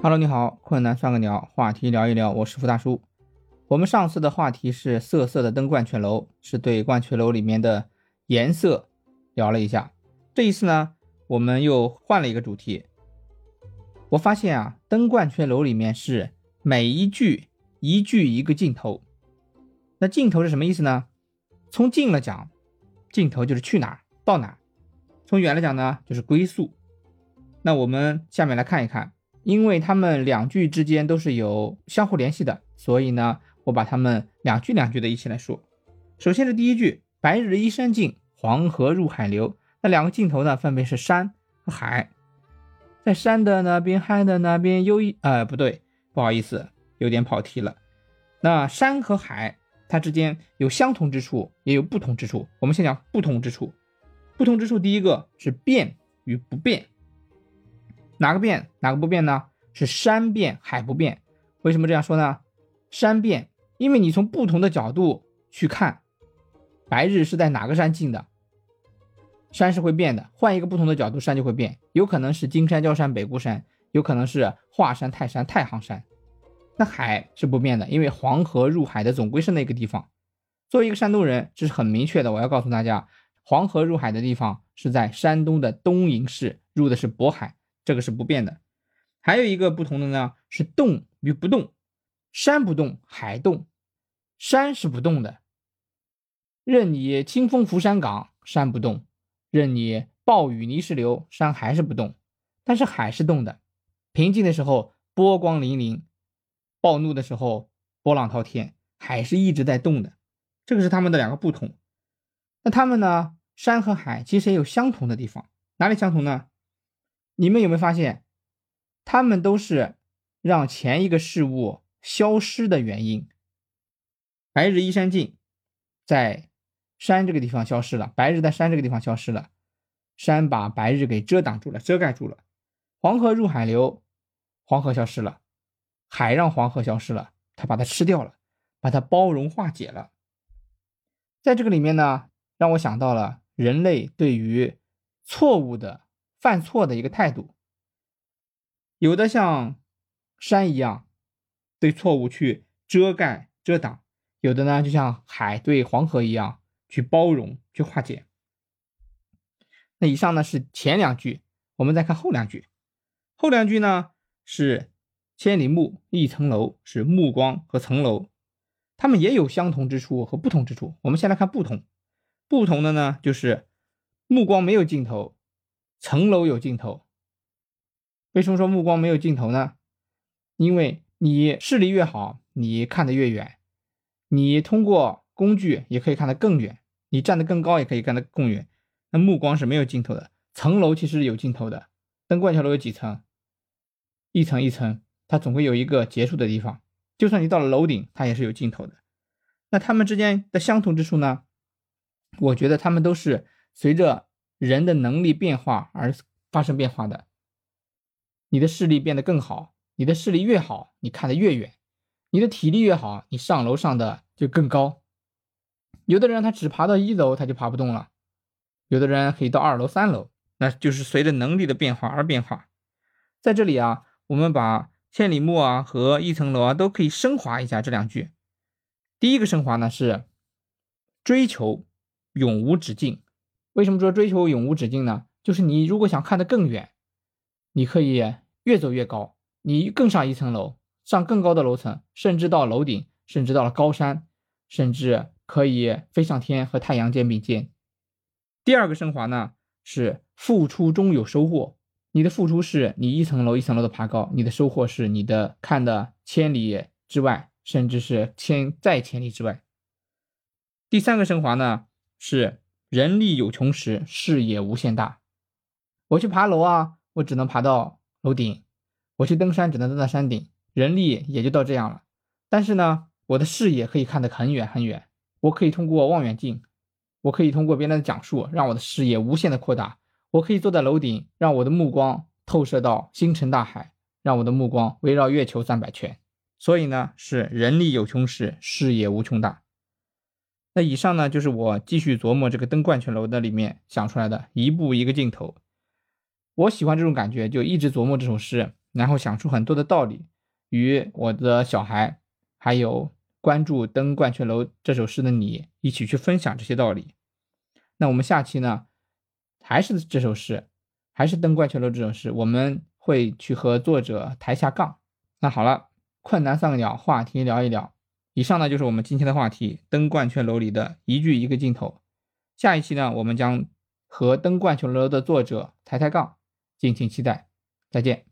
Hello，你好，困难算个鸟，话题聊一聊，我是付大叔。我们上次的话题是色色的登鹳雀楼，是对鹳雀楼里面的颜色聊了一下。这一次呢，我们又换了一个主题。我发现啊，登鹳雀楼里面是每一句一句一个镜头。那镜头是什么意思呢？从近了讲，镜头就是去哪儿到哪儿；从远了讲呢，就是归宿。那我们下面来看一看，因为他们两句之间都是有相互联系的，所以呢，我把它们两句两句的一起来说。首先是第一句“白日依山尽，黄河入海流”，那两个镜头呢，分别是山和海。在山的那边，海的那边，有一……呃，不对，不好意思，有点跑题了。那山和海它之间有相同之处，也有不同之处。我们先讲不同之处。不同之处，第一个是变与不变。哪个变，哪个不变呢？是山变，海不变。为什么这样说呢？山变，因为你从不同的角度去看，白日是在哪个山进的，山是会变的。换一个不同的角度，山就会变。有可能是金山、焦山、北固山，有可能是华山、泰山、太行山。那海是不变的，因为黄河入海的总归是那个地方。作为一个山东人，这是很明确的。我要告诉大家，黄河入海的地方是在山东的东营市，入的是渤海。这个是不变的，还有一个不同的呢，是动与不动。山不动，海动。山是不动的，任你清风拂山岗，山不动；任你暴雨泥石流，山还是不动。但是海是动的，平静的时候波光粼粼，暴怒的时候波浪滔天，海是一直在动的。这个是他们的两个不同。那他们呢？山和海其实也有相同的地方，哪里相同呢？你们有没有发现，他们都是让前一个事物消失的原因？白日依山尽，在山这个地方消失了；白日在山这个地方消失了，山把白日给遮挡住了、遮盖住了。黄河入海流，黄河消失了，海让黄河消失了，它把它吃掉了，把它包容化解了。在这个里面呢，让我想到了人类对于错误的。犯错的一个态度，有的像山一样对错误去遮盖遮挡，有的呢就像海对黄河一样去包容去化解。那以上呢是前两句，我们再看后两句。后两句呢是千里目一层楼，是目光和层楼，它们也有相同之处和不同之处。我们先来看不同，不同的呢就是目光没有尽头。层楼有尽头，为什么说目光没有尽头呢？因为你视力越好，你看得越远，你通过工具也可以看得更远，你站得更高也可以看得更远。那目光是没有尽头的。层楼其实有尽头的，登鹳雀楼有几层？一层一层，它总会有一个结束的地方。就算你到了楼顶，它也是有尽头的。那它们之间的相同之处呢？我觉得它们都是随着。人的能力变化而发生变化的，你的视力变得更好，你的视力越好，你看得越远；你的体力越好，你上楼上的就更高。有的人他只爬到一楼他就爬不动了，有的人可以到二楼、三楼，那就是随着能力的变化而变化。在这里啊，我们把千里目啊和一层楼啊都可以升华一下这两句。第一个升华呢是追求永无止境。为什么说追求永无止境呢？就是你如果想看得更远，你可以越走越高，你更上一层楼，上更高的楼层，甚至到楼顶，甚至到了高山，甚至可以飞上天和太阳肩并肩。第二个升华呢，是付出终有收获。你的付出是你一层楼一层楼的爬高，你的收获是你的看的千里之外，甚至是千再千里之外。第三个升华呢是。人力有穷时，视野无限大。我去爬楼啊，我只能爬到楼顶；我去登山，只能登到山顶，人力也就到这样了。但是呢，我的视野可以看得很远很远。我可以通过望远镜，我可以通过别人的讲述，让我的视野无限的扩大。我可以坐在楼顶，让我的目光透射到星辰大海，让我的目光围绕月球三百圈。所以呢，是人力有穷时，视野无穷大。那以上呢，就是我继续琢磨这个登鹳雀楼的里面想出来的一步一个镜头。我喜欢这种感觉，就一直琢磨这首诗。然后想出很多的道理，与我的小孩，还有关注《登鹳雀楼》这首诗的你一起去分享这些道理。那我们下期呢，还是这首诗，还是《登鹳雀楼》这首诗，我们会去和作者抬下杠。那好了，困难三个鸟话题聊一聊。以上呢就是我们今天的话题，《登鹳雀楼》里的一句一个镜头。下一期呢，我们将和《登鹳雀楼》的作者抬抬杠，敬请期待。再见。